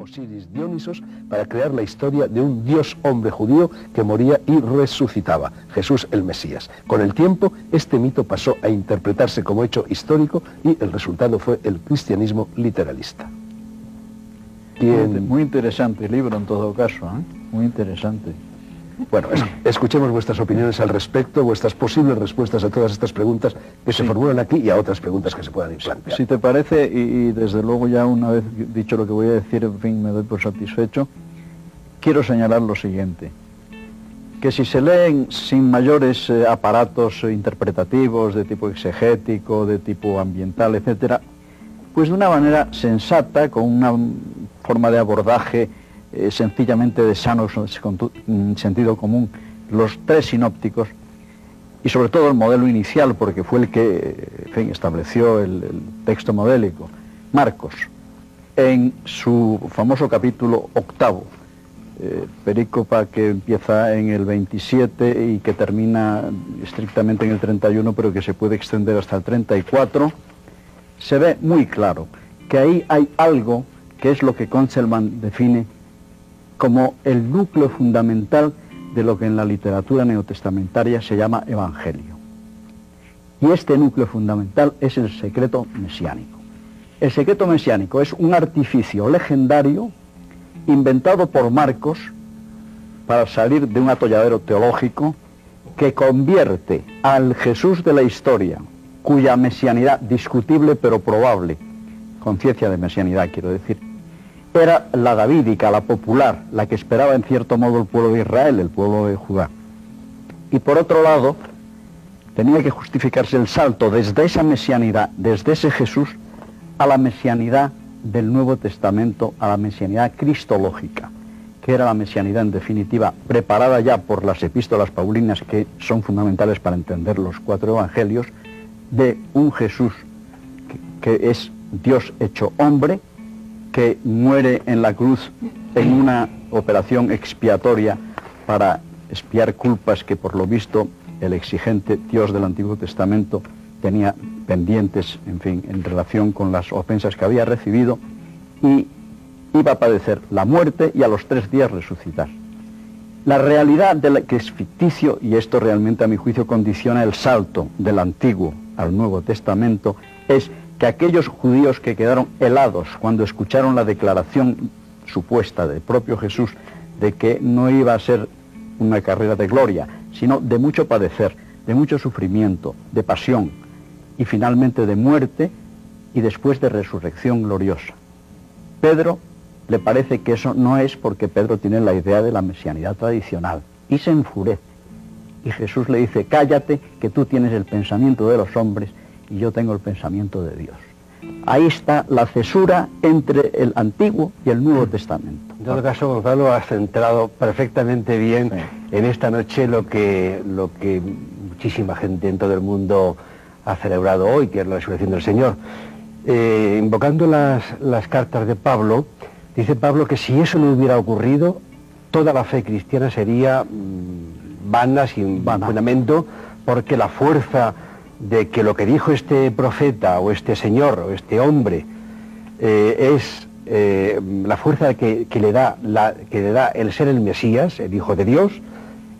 Osiris Dionisos para crear la historia de un dios hombre judío que moría y resucitaba, Jesús el Mesías. Con el tiempo, este mito pasó a interpretarse como hecho histórico y el resultado fue el cristianismo literalista. Muy interesante libro en todo caso, ¿eh? muy interesante. Bueno, escuchemos vuestras opiniones al respecto, vuestras posibles respuestas a todas estas preguntas que se formulan aquí y a otras preguntas que se puedan implantar. Si te parece, y, desde luego ya una vez dicho lo que voy a decir, en fin, me doy por satisfecho, quiero señalar lo siguiente, que si se leen sin mayores eh, aparatos interpretativos de tipo exegético, de tipo ambiental, etcétera, pues de una manera sensata, con una forma de abordaje eh, sencillamente de sano mm, sentido común, los tres sinópticos y sobre todo el modelo inicial, porque fue el que estableció el, texto modélico, Marcos, en su famoso capítulo octavo, eh, que empieza en el 27 y que termina estrictamente en el 31, pero que se puede extender hasta el 34, se ve muy claro que ahí hay algo que es lo que Conselman define como el núcleo fundamental de lo que en la literatura neotestamentaria se llama evangelio. Y este núcleo fundamental es el secreto mesiánico. El secreto mesiánico es un artificio legendario inventado por Marcos para salir de un atolladero teológico que convierte al Jesús de la historia, cuya mesianidad discutible pero probable, conciencia de mesianidad quiero decir, era la davídica, la popular, la que esperaba en cierto modo el pueblo de Israel, el pueblo de Judá. Y por otro lado, tenía que justificarse el salto desde esa mesianidad, desde ese Jesús, a la mesianidad del Nuevo Testamento, a la mesianidad cristológica, que era la mesianidad en definitiva preparada ya por las epístolas paulinas que son fundamentales para entender los cuatro evangelios, de un Jesús que es Dios hecho hombre, que muere en la cruz en una operación expiatoria para expiar culpas que por lo visto el exigente Dios del Antiguo Testamento tenía pendientes, en fin, en relación con las ofensas que había recibido y iba a padecer la muerte y a los tres días resucitar. La realidad de la que es ficticio, y esto realmente a mi juicio condiciona el salto del Antiguo al Nuevo Testamento, es que aquellos judíos que quedaron helados cuando escucharon la declaración supuesta del propio Jesús de que no iba a ser una carrera de gloria, sino de mucho padecer, de mucho sufrimiento, de pasión y finalmente de muerte y después de resurrección gloriosa. Pedro le parece que eso no es porque Pedro tiene la idea de la mesianidad tradicional y se enfurece. Y Jesús le dice, cállate, que tú tienes el pensamiento de los hombres y yo tengo el pensamiento de Dios. Ahí está la cesura entre el Antiguo y el Nuevo Testamento. En todo caso, Gonzalo, ha centrado perfectamente bien en esta noche lo que, lo que muchísima gente en todo el mundo ha celebrado hoy, que es la resurrección del Señor. Eh, invocando las, las cartas de Pablo, dice Pablo que si eso no hubiera ocurrido, toda la fe cristiana sería mm, vana, sin fundamento, porque la fuerza de que lo que dijo este profeta o este señor o este hombre eh, es eh, la fuerza que, le da la, que le da el ser el Mesías, el Hijo de Dios,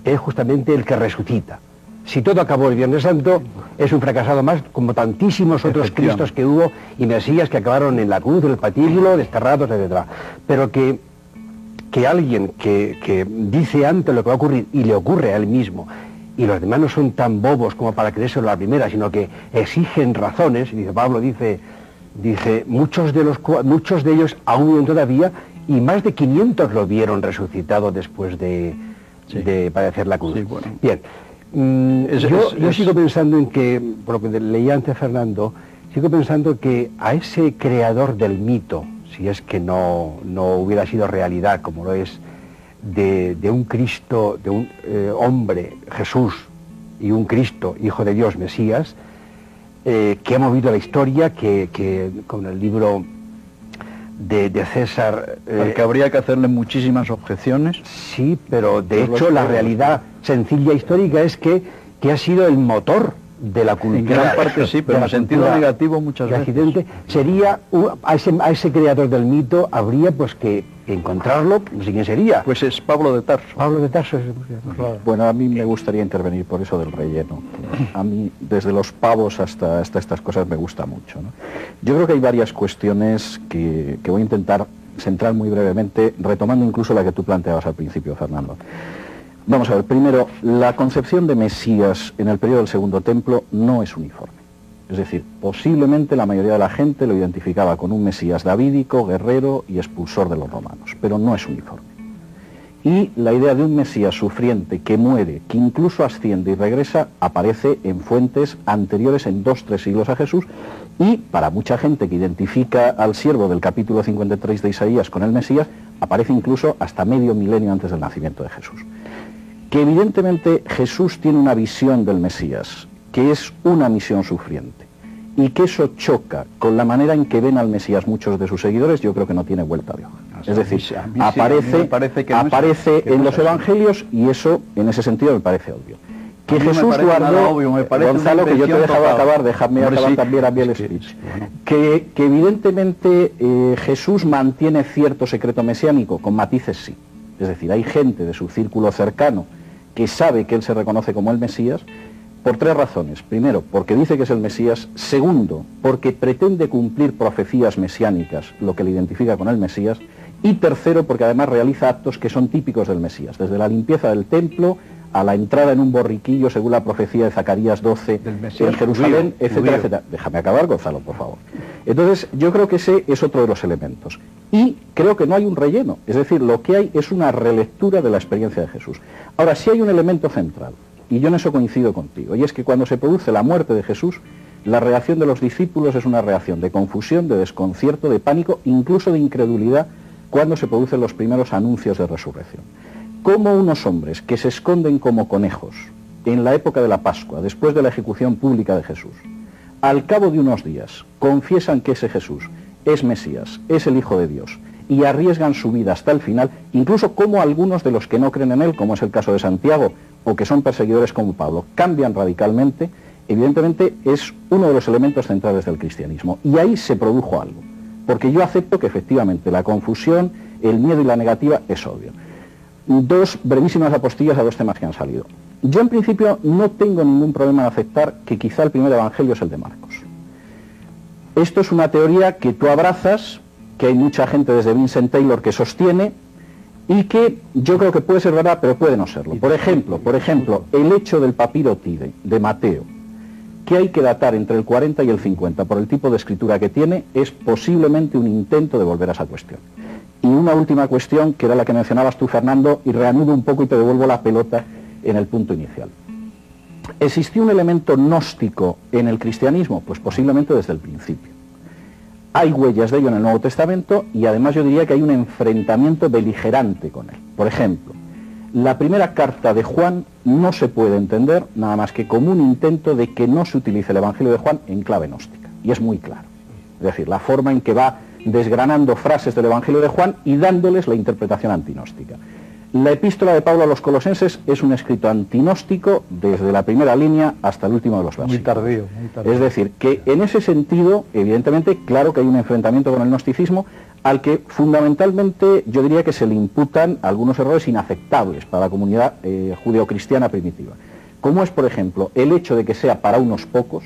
es justamente el que resucita. Si todo acabó el Viernes Santo, es un fracasado más, como tantísimos otros Cristos que hubo y Mesías que acabaron en la cruz, en el patíbulo, desterrados, etc. Pero que, que alguien que, que dice antes lo que va a ocurrir y le ocurre a él mismo, y los demás no son tan bobos como para creérselo la primera, sino que exigen razones, y dice Pablo, dice, dice muchos, de los, muchos de ellos aún viven todavía, y más de 500 lo vieron resucitado después de, padecer la cruz. Bien, mm, yo, sigo pensando en que, por lo que leía antes Fernando, sigo pensando que a ese creador del mito, si es que no, no hubiera sido realidad como lo es de, un Cristo, de un eh, hombre, Jesús, y un Cristo, Hijo de Dios, Mesías, eh, que ha movido la historia, que, con el libro de, César... Eh, que habría que hacerle muchísimas objeciones. Sí, pero de hecho la realidad sencilla histórica es que, que ha sido el motor de la cultura. En gran parte sí, pero en sentido negativo muchas veces. Accidente, sería, a, ese, a ese creador del mito habría pues que encontrarlo, no sé quién sería. Pues es Pablo de Tarso. Pablo de Tarso es... Bueno, a mí me gustaría intervenir por eso del relleno. A mí, desde los pavos hasta, hasta estas cosas, me gusta mucho. Yo creo que hay varias cuestiones que, que voy a intentar centrar muy brevemente, retomando incluso la que tú planteabas al principio, Fernando. Vamos a ver, primero, la concepción de Mesías en el periodo del Segundo Templo no es uniforme. Es decir, posiblemente la mayoría de la gente lo identificaba con un Mesías davídico, guerrero y expulsor de los romanos, pero no es uniforme. Y la idea de un Mesías sufriente que muere, que incluso asciende y regresa, aparece en fuentes anteriores en dos, tres siglos a Jesús y para mucha gente que identifica al siervo del capítulo 53 de Isaías con el Mesías, aparece incluso hasta medio milenio antes del nacimiento de Jesús que evidentemente Jesús tiene una visión del Mesías, que es una misión sufriente, y que eso choca con la manera en que ven al Mesías muchos de sus seguidores, yo creo que no tiene vuelta de hoja. Es decir, aparece, aparece en los evangelios y eso en ese sentido me parece obvio. Que Jesús guardó, Gonzalo, que yo te he dejado acabar, déjame acabar también a mí el speech. Que, que, evidentemente eh, Jesús mantiene cierto secreto mesiánico, con matices sí. Es decir, hay gente de su círculo cercano que sabe que él se reconoce como el Mesías por tres razones. Primero, porque dice que es el Mesías. Segundo, porque pretende cumplir profecías mesiánicas, lo que le identifica con el Mesías. Y tercero, porque además realiza actos que son típicos del Mesías, desde la limpieza del templo a la entrada en un borriquillo, según la profecía de Zacarías 12, en Jerusalén, etcétera, etcétera. Déjame acabar, Gonzalo, por favor. Entonces, yo creo que ese es otro de los elementos. Y creo que no hay un relleno, es decir, lo que hay es una relectura de la experiencia de Jesús. Ahora, sí hay un elemento central, y yo en eso coincido contigo, y es que cuando se produce la muerte de Jesús, la reacción de los discípulos es una reacción de confusión, de desconcierto, de pánico, incluso de incredulidad, cuando se producen los primeros anuncios de resurrección. Como unos hombres que se esconden como conejos en la época de la Pascua, después de la ejecución pública de Jesús, al cabo de unos días confiesan que ese Jesús es Mesías, es el Hijo de Dios, y arriesgan su vida hasta el final, incluso como algunos de los que no creen en Él, como es el caso de Santiago, o que son perseguidores como Pablo, cambian radicalmente, evidentemente es uno de los elementos centrales del cristianismo. Y ahí se produjo algo, porque yo acepto que efectivamente la confusión, el miedo y la negativa es obvio. Dos brevísimas apostillas a dos temas que han salido. Yo en principio no tengo ningún problema en aceptar que quizá el primer evangelio es el de Marcos. Esto es una teoría que tú abrazas, que hay mucha gente desde Vincent Taylor que sostiene y que yo creo que puede ser verdad, pero puede no serlo. Por ejemplo, por ejemplo, el hecho del papiro Tide de Mateo, que hay que datar entre el 40 y el 50 por el tipo de escritura que tiene, es posiblemente un intento de volver a esa cuestión. Y una última cuestión, que era la que mencionabas tú, Fernando, y reanudo un poco y te devuelvo la pelota en el punto inicial. ¿Existió un elemento gnóstico en el cristianismo? Pues posiblemente desde el principio. Hay huellas de ello en el Nuevo Testamento y además yo diría que hay un enfrentamiento beligerante con él. Por ejemplo, la primera carta de Juan no se puede entender nada más que como un intento de que no se utilice el Evangelio de Juan en clave gnóstica. Y es muy claro. Es decir, la forma en que va desgranando frases del Evangelio de Juan y dándoles la interpretación antinóstica. La epístola de Pablo a los colosenses es un escrito antinóstico desde la primera línea hasta el último de los versículos. Muy tardío, muy tardío. Es decir, que en ese sentido, evidentemente, claro que hay un enfrentamiento con el gnosticismo al que fundamentalmente yo diría que se le imputan algunos errores inaceptables para la comunidad eh, judeocristiana primitiva. Como es, por ejemplo, el hecho de que sea para unos pocos,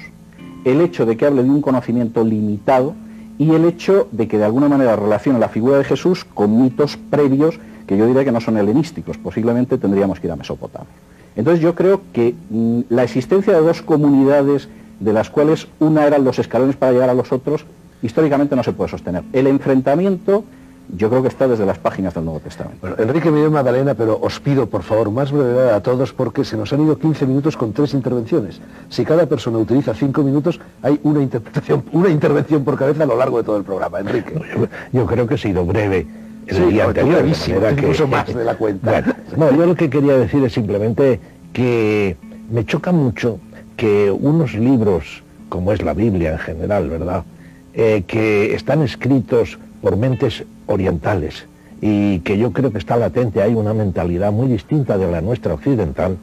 el hecho de que hable de un conocimiento limitado y el hecho de que de alguna manera relacione la figura de Jesús con mitos previos que yo diría que no son helenísticos, posiblemente tendríamos que ir a Mesopotamia. Entonces yo creo que mm, la existencia de dos comunidades de las cuales una eran los escalones para llegar a los otros, históricamente no se puede sostener. El enfrentamiento yo creo que está desde las páginas del Nuevo Testamento. Bueno, Enrique Miguel Magdalena, pero os pido por favor más brevedad a todos porque se nos han ido 15 minutos con tres intervenciones. Si cada persona utiliza cinco minutos, hay una interpretación, una intervención por cabeza a lo largo de todo el programa. Enrique. yo, yo creo que he sido breve Sí, incluso más de la cuenta. no, yo lo que quería decir es simplemente que me choca mucho que unos libros, como es la Biblia en general, ¿verdad?, eh, que están escritos por mentes orientales y que yo creo que está latente, hay una mentalidad muy distinta de la nuestra occidental,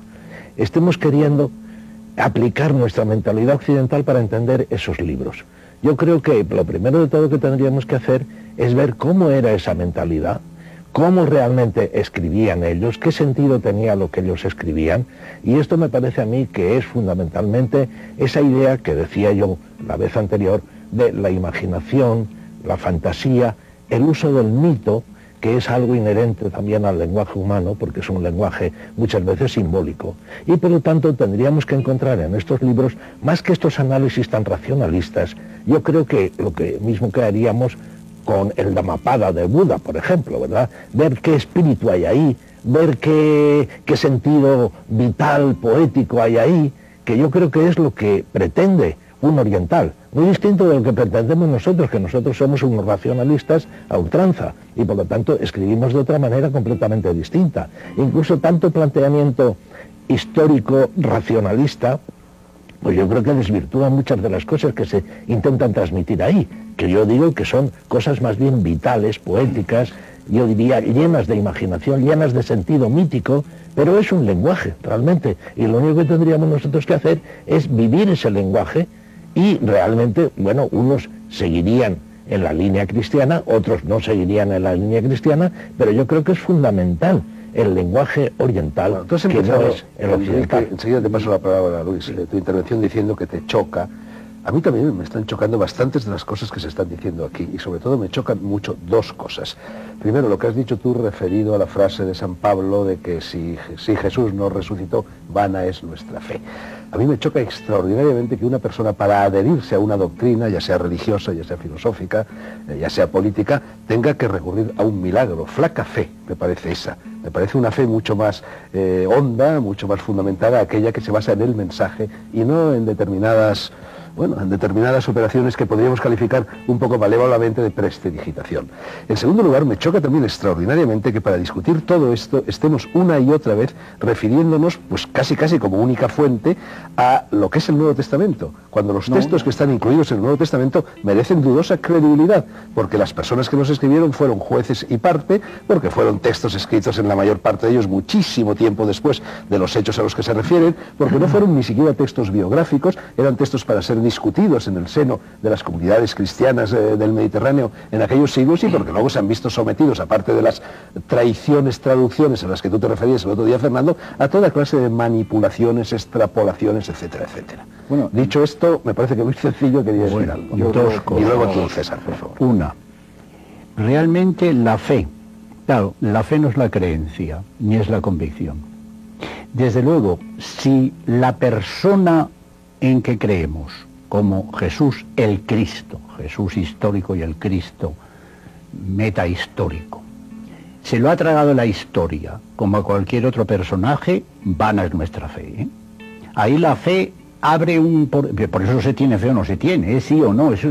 estemos queriendo aplicar nuestra mentalidad occidental para entender esos libros. Yo creo que lo primero de todo que tendríamos que hacer es ver cómo era esa mentalidad, cómo realmente escribían ellos, qué sentido tenía lo que ellos escribían. Y esto me parece a mí que es fundamentalmente esa idea que decía yo la vez anterior de la imaginación, la fantasía, el uso del mito, que es algo inherente también al lenguaje humano, porque es un lenguaje muchas veces simbólico. Y por lo tanto tendríamos que encontrar en estos libros, más que estos análisis tan racionalistas, yo creo que lo que mismo que haríamos con el Dhammapada de Buda, por ejemplo, ¿verdad? Ver qué espíritu hay ahí, ver qué, qué sentido vital, poético hay ahí, que yo creo que es lo que pretende un oriental, muy distinto de lo que pretendemos nosotros, que nosotros somos unos racionalistas a ultranza y por lo tanto escribimos de otra manera completamente distinta. Incluso tanto planteamiento histórico racionalista pues yo creo que desvirtúa muchas de las cosas que se intentan transmitir ahí, que yo digo que son cosas más bien vitales, poéticas, yo diría llenas de imaginación, llenas de sentido mítico, pero es un lenguaje realmente, y lo único que tendríamos nosotros que hacer es vivir ese lenguaje y realmente, bueno, unos seguirían en la línea cristiana, otros no seguirían en la línea cristiana, pero yo creo que es fundamental el lenguaje oriental, entonces que no es el occidental. enseguida te paso la palabra, Luis, de tu intervención diciendo que te choca. A mí también me están chocando bastantes de las cosas que se están diciendo aquí y sobre todo me chocan mucho dos cosas. Primero, lo que has dicho tú referido a la frase de San Pablo de que si, si Jesús no resucitó, vana es nuestra fe. A mí me choca extraordinariamente que una persona para adherirse a una doctrina, ya sea religiosa, ya sea filosófica, eh, ya sea política, tenga que recurrir a un milagro. Flaca fe, me parece esa. Me parece una fe mucho más eh, honda, mucho más fundamentada, aquella que se basa en el mensaje y no en determinadas bueno, en determinadas operaciones que podríamos calificar un poco malévolamente de prestidigitación. En segundo lugar, me choca también extraordinariamente que para discutir todo esto estemos una y otra vez refiriéndonos, pues casi casi como única fuente, a lo que es el Nuevo Testamento, cuando los textos que están incluidos en el Nuevo Testamento merecen dudosa credibilidad, porque las personas que los escribieron fueron jueces y parte, porque fueron textos escritos en la mayor parte de ellos muchísimo tiempo después de los hechos a los que se refieren, porque no fueron ni siquiera textos biográficos, eran textos para ser discutidos en el seno de las comunidades cristianas eh, del Mediterráneo en aquellos siglos y porque luego se han visto sometidos, aparte de las traiciones, traducciones a las que tú te referías el otro día, Fernando, a toda clase de manipulaciones, extrapolaciones, etcétera, etcétera. Bueno, dicho esto, me parece que muy sencillo quería decir algo. y luego tú, César, por favor. Una, realmente la fe, claro, la fe no es la creencia, ni es la convicción. Desde luego, si la persona en que creemos como Jesús el Cristo, Jesús histórico y el Cristo metahistórico. Se lo ha tragado la historia, como a cualquier otro personaje, vana es nuestra fe. ¿eh? Ahí la fe abre un... Por, eso se tiene fe o no se tiene, es sí o no, es,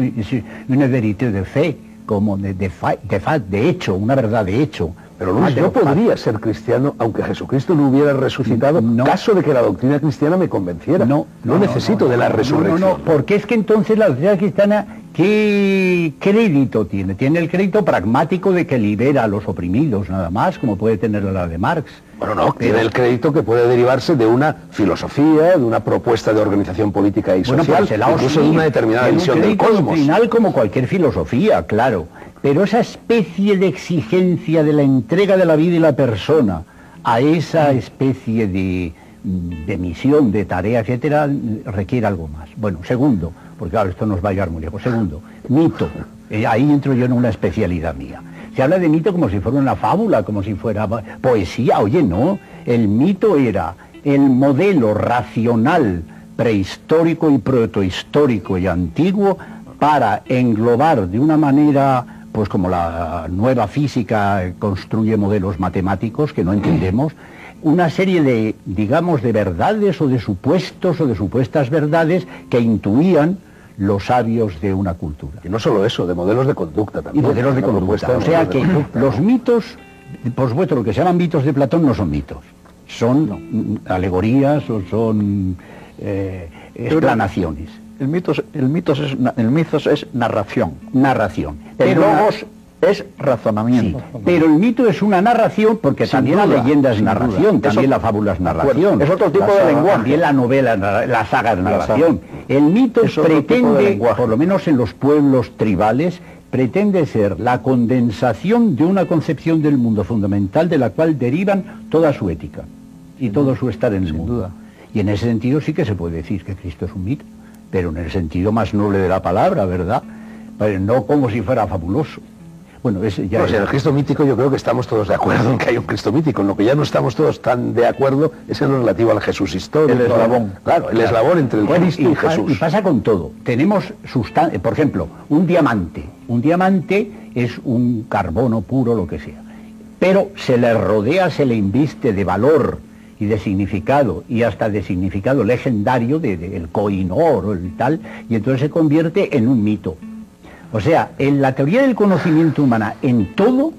una verité de fe, como de, de hecho, una verdad de hecho. Pero Luis, yo podría ser cristiano aunque Jesucristo no hubiera resucitado, en caso de que la doctrina cristiana me convenciera. No, no, necesito de la resurrección. No, no, porque es que entonces la doctrina cristiana, ¿qué crédito tiene? Tiene el crédito pragmático de que libera a los oprimidos, nada más, como puede tener la de Marx. Bueno, no, tiene el crédito que puede derivarse de una filosofía, de una propuesta de organización política y social, pues incluso de una determinada visión del cosmos. final como cualquier filosofía, claro. Pero esa especie de exigencia de la entrega de la vida y la persona a esa especie de, misión, de tarea, etcétera, requiere algo más. Bueno, segundo, porque claro, esto nos va a llegar muy lejos. Segundo, mito. Eh, ahí entro yo en una especialidad mía. Se habla de mito como si fuera una fábula, como si fuera poesía. Oye, no. El mito era el modelo racional prehistórico y protohistórico y antiguo para englobar de una manera pues como la nueva física construye modelos matemáticos que no entendemos, una serie de, digamos, de verdades o de supuestos o de supuestas verdades que intuían los sabios de una cultura. Y no solo eso, de modelos de conducta también. Y modelos de conducta. O sea que los mitos, por supuesto, lo que se llaman mitos de Platón no son mitos, son alegorías o son eh, explanaciones. El mito, el, es, el mito es narración. Narración. El logos es razonamiento. pero el mito es una narración porque también la leyenda es narración, también la fábula es narración. Es otro tipo de lenguaje. También la novela, la saga es narración. El mito pretende, por lo menos en los pueblos tribales, pretende ser la condensación de una concepción del mundo fundamental de la cual derivan toda su ética y todo su estar en el mundo. Y en ese sentido sí que se puede decir que Cristo es un mito, pero en el sentido más noble de la palabra, ¿verdad? Pero no como si fuera fabuloso. Bueno, ese ya el Cristo mítico yo creo que estamos todos de acuerdo en que hay un Cristo mítico. En lo que ya no estamos todos tan de acuerdo es en lo relativo al Jesús histórico. El eslabón. Claro, el eslabón entre el Cristo y, Jesús. Y pasa con todo. Tenemos, por ejemplo, un diamante. Un diamante es un carbono puro, lo que sea. Pero se le rodea, se le inviste de valor y de significado, y hasta de significado legendario del de, coinor o el tal, y entonces se convierte en un mito. O sea, en la teoría del conocimiento humana, en todo,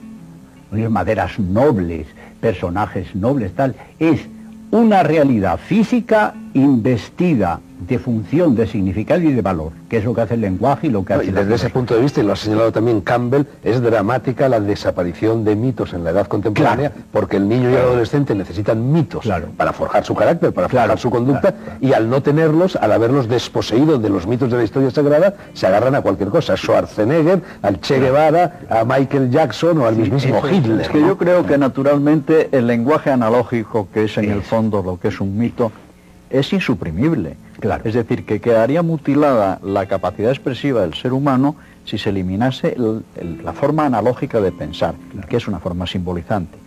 maderas nobles, personajes nobles, tal, es una realidad física investida de función, de significado y de valor, que es lo que hace el lenguaje y lo que hace... y desde ese punto de vista, y lo ha señalado también Campbell, es dramática la desaparición de mitos en la edad contemporánea, porque el niño y el adolescente necesitan mitos para forjar su carácter, para forjar su conducta, y al no tenerlos, al haberlos desposeído de los mitos de la historia sagrada, se agarran a cualquier cosa, a Schwarzenegger, al Che Guevara, a Michael Jackson o al mismísimo Hitler. Es que yo creo que naturalmente el lenguaje analógico, que es en el fondo lo que es un mito, es insuprimible. Claro. Es decir, que quedaría mutilada la capacidad expresiva del ser humano si se eliminase la forma analógica de pensar, que es una forma simbolizante.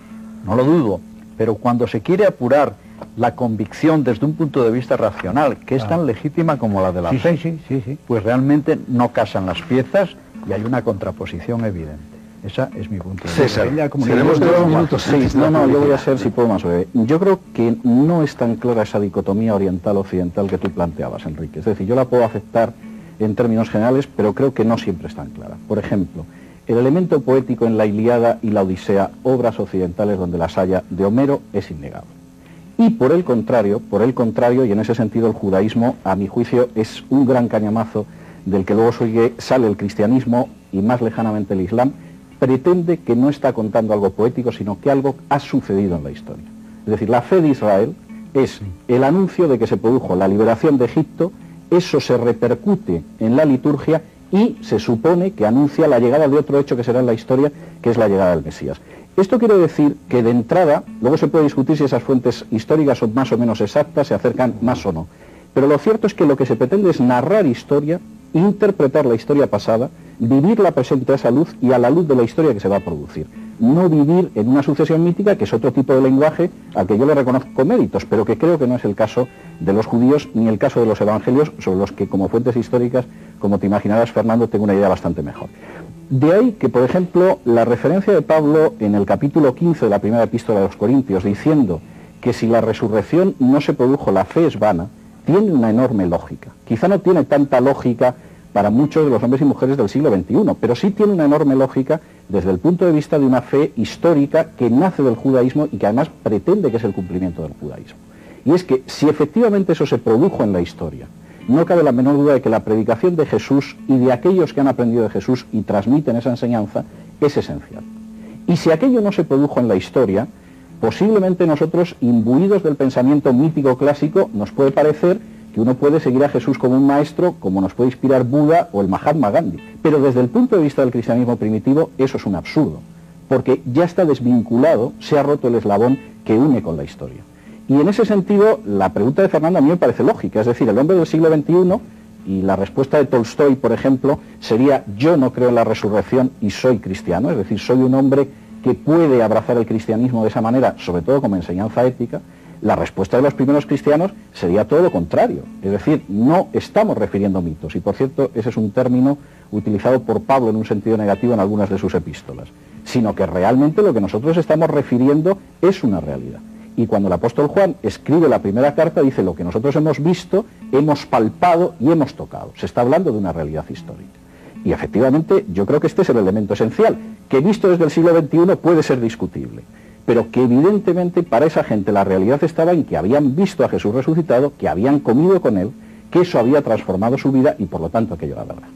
No lo dudo, pero cuando se quiere apurar la convicción desde un punto de vista racional, que es tan ah. legítima como la de la fe, sí, sí, pues realmente no casan las piezas y hay una contraposición evidente. Esa es mi punto de vista. César, tenemos dos minutos. Sí, no, no, yo voy a ser, si puedo más Yo creo que no es tan clara esa dicotomía oriental-occidental que tú planteabas, Enrique. Es decir, yo la puedo aceptar en términos generales, pero creo que no siempre es tan clara. Por ejemplo, el elemento poético en la Iliada y la Odisea, obras occidentales donde las haya, de Homero, es innegable. Y por el contrario, por el contrario, y en ese sentido el judaísmo, a mi juicio, es un gran cañamazo del que luego sale el cristianismo y más lejanamente el islam, pretende que no está contando algo poético, sino que algo ha sucedido en la historia. Es decir, la fe de Israel es el anuncio de que se produjo la liberación de Egipto, eso se repercute en la liturgia y se supone que anuncia la llegada de otro hecho que será en la historia, que es la llegada del Mesías. Esto quiere decir que de entrada, luego se puede discutir si esas fuentes históricas son más o menos exactas, se acercan más o no. Pero lo cierto es que lo que se pretende es narrar historia, interpretar la historia pasada, vivir la presente a esa luz y a la luz de la historia que se va a producir. No vivir en una sucesión mítica, que es otro tipo de lenguaje al que yo le reconozco méritos, pero que creo que no es el caso de los judíos ni el caso de los evangelios, sobre los que como fuentes históricas, como te imaginarás, Fernando, tengo una idea bastante mejor. De ahí que, por ejemplo, la referencia de Pablo en el capítulo 15 de la primera epístola de los Corintios, diciendo que si la resurrección no se produjo, la fe es vana, tiene una enorme lógica. Quizá no tiene tanta lógica para muchos de los hombres y mujeres del siglo XXI, pero sí tiene una enorme lógica desde el punto de vista de una fe histórica que nace del judaísmo y que además pretende que es el cumplimiento del judaísmo. Y es que si efectivamente eso se produjo en la historia, no cabe la menor duda de que la predicación de Jesús y de aquellos que han aprendido de Jesús y transmiten esa enseñanza es esencial. Y si aquello no se produjo en la historia, posiblemente nosotros, imbuidos del pensamiento mítico clásico, nos puede parecer que uno puede seguir a Jesús como un maestro, como nos puede inspirar Buda o el Mahatma Gandhi. Pero desde el punto de vista del cristianismo primitivo, eso es un absurdo, porque ya está desvinculado, se ha roto el eslabón que une con la historia. Y en ese sentido, la pregunta de Fernando a mí me parece lógica, es decir, el hombre del siglo XXI y la respuesta de Tolstoy, por ejemplo, sería yo no creo en la resurrección y soy cristiano, es decir, soy un hombre que puede abrazar el cristianismo de esa manera, sobre todo como enseñanza ética, la respuesta de los primeros cristianos sería todo lo contrario. Es decir, no estamos refiriendo mitos. Y por cierto, ese es un término utilizado por Pablo en un sentido negativo en algunas de sus epístolas. Sino que realmente lo que nosotros estamos refiriendo es una realidad. Y cuando el apóstol Juan escribe la primera carta, dice lo que nosotros hemos visto, hemos palpado y hemos tocado. Se está hablando de una realidad histórica. Y efectivamente yo creo que este es el elemento esencial, que visto desde el siglo XXI puede ser discutible pero que evidentemente para esa gente la realidad estaba en que habían visto a Jesús resucitado, que habían comido con él, que eso había transformado su vida y por lo tanto aquello era verdad.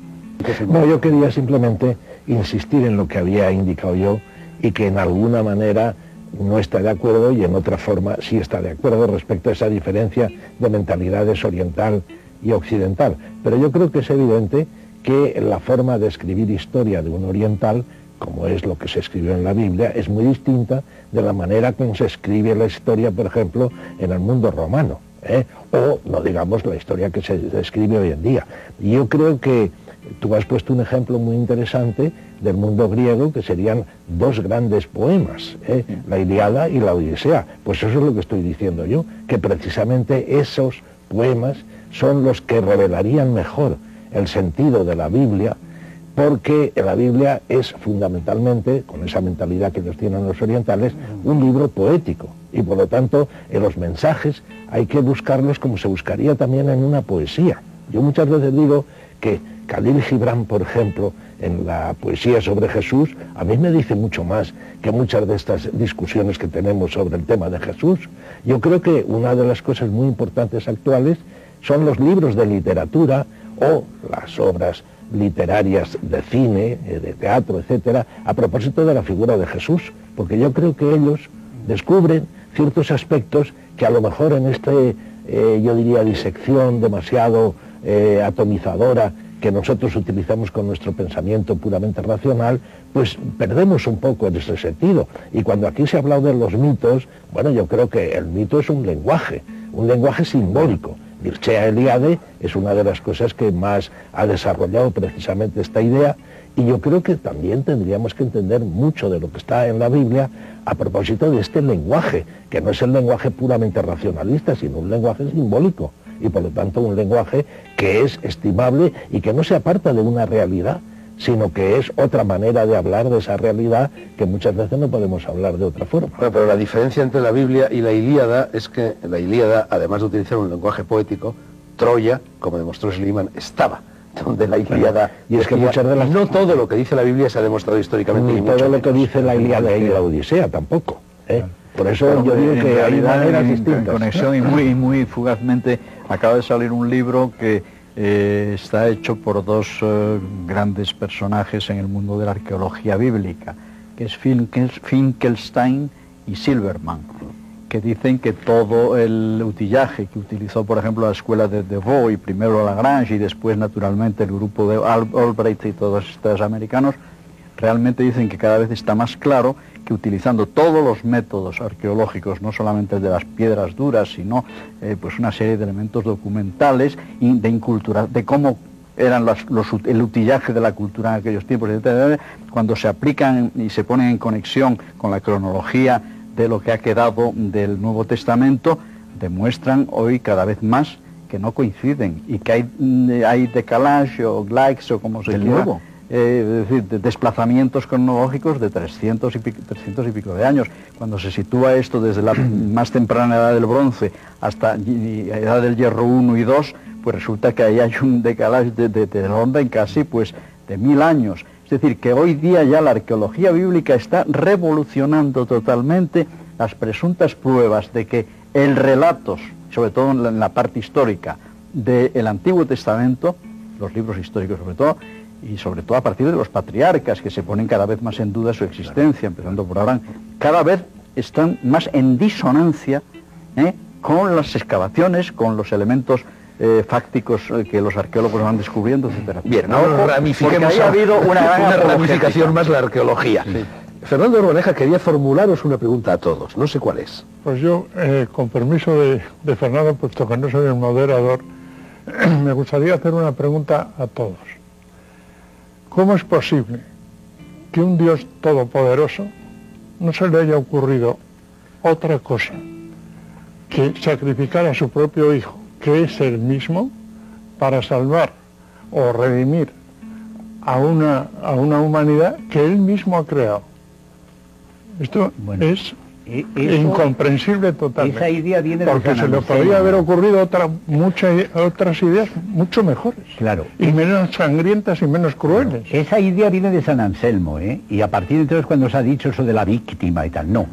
No, yo quería simplemente insistir en lo que había indicado yo y que en alguna manera no está de acuerdo y en otra forma sí está de acuerdo respecto a esa diferencia de mentalidades oriental y occidental. Pero yo creo que es evidente que la forma de escribir historia de un oriental, como es lo que se escribió en la Biblia, es muy distinta de la manera como se escribe la historia, por ejemplo, en el mundo romano, ¿eh? o no digamos la historia que se escribe hoy en día. Yo creo que tú has puesto un ejemplo muy interesante del mundo griego, que serían dos grandes poemas, ¿eh? la Iliada y la Odisea. Pues eso es lo que estoy diciendo yo, que precisamente esos poemas son los que revelarían mejor el sentido de la Biblia, porque la Biblia es fundamentalmente, con esa mentalidad que nos tienen los orientales, un libro poético. Y por lo tanto, en los mensajes hay que buscarlos como se buscaría también en una poesía. Yo muchas veces digo que Khalil Gibran, por ejemplo, en la poesía sobre Jesús, a mí me dice mucho más que muchas de estas discusiones que tenemos sobre el tema de Jesús. Yo creo que una de las cosas muy importantes actuales son los libros de literatura o las obras literarias de cine, eh, de teatro, etcétera, a propósito de la figura de Jesús, porque yo creo que ellos descubren ciertos aspectos que a lo mejor en este, eh, yo diría, disección demasiado eh, atomizadora que nosotros utilizamos con nuestro pensamiento puramente racional, pues perdemos un poco en ese sentido. Y cuando aquí se ha hablado de los mitos, bueno, yo creo que el mito es un lenguaje, un lenguaje simbólico. Mircea Eliade es una de las cosas que más ha desarrollado precisamente esta idea y yo creo que también tendríamos que entender mucho de lo que está en la Biblia a propósito de este lenguaje, que no es el lenguaje puramente racionalista, sino un lenguaje simbólico y por lo tanto un lenguaje que es estimable y que no se aparta de una realidad, sino que es otra manera de hablar de esa realidad que muchas veces no podemos hablar de otra forma. Bueno, pero la diferencia entre la Biblia y la Ilíada es que la Ilíada, además de utilizar un lenguaje poético, Troya, como demostró Schliemann, estaba donde la Ilíada y es que muchas de las no todo lo que dice la Biblia se ha demostrado históricamente ni todo lo que dice la Ilíada y la Odisea tampoco ¿eh? por eso yo digo que hay maneras distintas conexión y muy muy fugazmente acaba de salir un libro que eh, está hecho por dos eh, grandes personajes en el mundo de la arqueología bíblica, que es Finkelstein y Silverman, que dicen que todo el utillaje que utilizó, por ejemplo, la escuela de y primero Lagrange y después, naturalmente, el grupo de Albright y todos estos americanos, realmente dicen que cada vez está más claro que utilizando todos los métodos arqueológicos, no solamente el de las piedras duras, sino eh, pues una serie de elementos documentales y de incultura, de cómo eran los, el utillaje de la cultura en aquellos tiempos, etc., cuando se aplican y se ponen en conexión con la cronología de lo que ha quedado del Nuevo Testamento, demuestran hoy cada vez más que no coinciden y que hay, mm, hay decalage o likes o como se llama. Eh, es decir, de desplazamientos cronológicos de 300 y, pico, 300 y pico de años. Cuando se sitúa esto desde la más temprana edad del bronce hasta la edad del hierro 1 y 2, pues resulta que ahí hay un decalaje de, de, de orden casi pues de mil años. Es decir, que hoy día ya la arqueología bíblica está revolucionando totalmente las presuntas pruebas de que el relatos, sobre todo en la, en la parte histórica, del Antiguo Testamento, los libros históricos sobre todo, y sobre todo a partir de los patriarcas que se ponen cada vez más en duda su existencia, empezando por Abraham, cada vez están más en disonancia ¿eh? con las excavaciones, con los elementos eh, fácticos eh, que los arqueólogos van descubriendo, etc. Bien, ahora ramifiquemos porque ha habido una, ramificación más la arqueología. Fernando Urbaneja quería formularos una pregunta a todos, no sé cuál es. Pues yo, con permiso de, de Fernando, puesto que no soy el moderador, me gustaría hacer una pregunta a todos. ¿Cómo es posible que un Dios todopoderoso no se le haya ocurrido otra cosa que sacrificar a su propio Hijo, que es el mismo, para salvar o redimir a una, a una humanidad que él mismo ha creado? Esto es incomprensible totalmente. Esa idea viene Porque se le podría haber ocurrido otra, muchas otras ideas mucho mejores. Claro. Y menos sangrientas y menos crueles. Esa idea viene de San Anselmo, ¿eh? Y a partir de entonces cuando se ha dicho eso de la víctima y tal, no.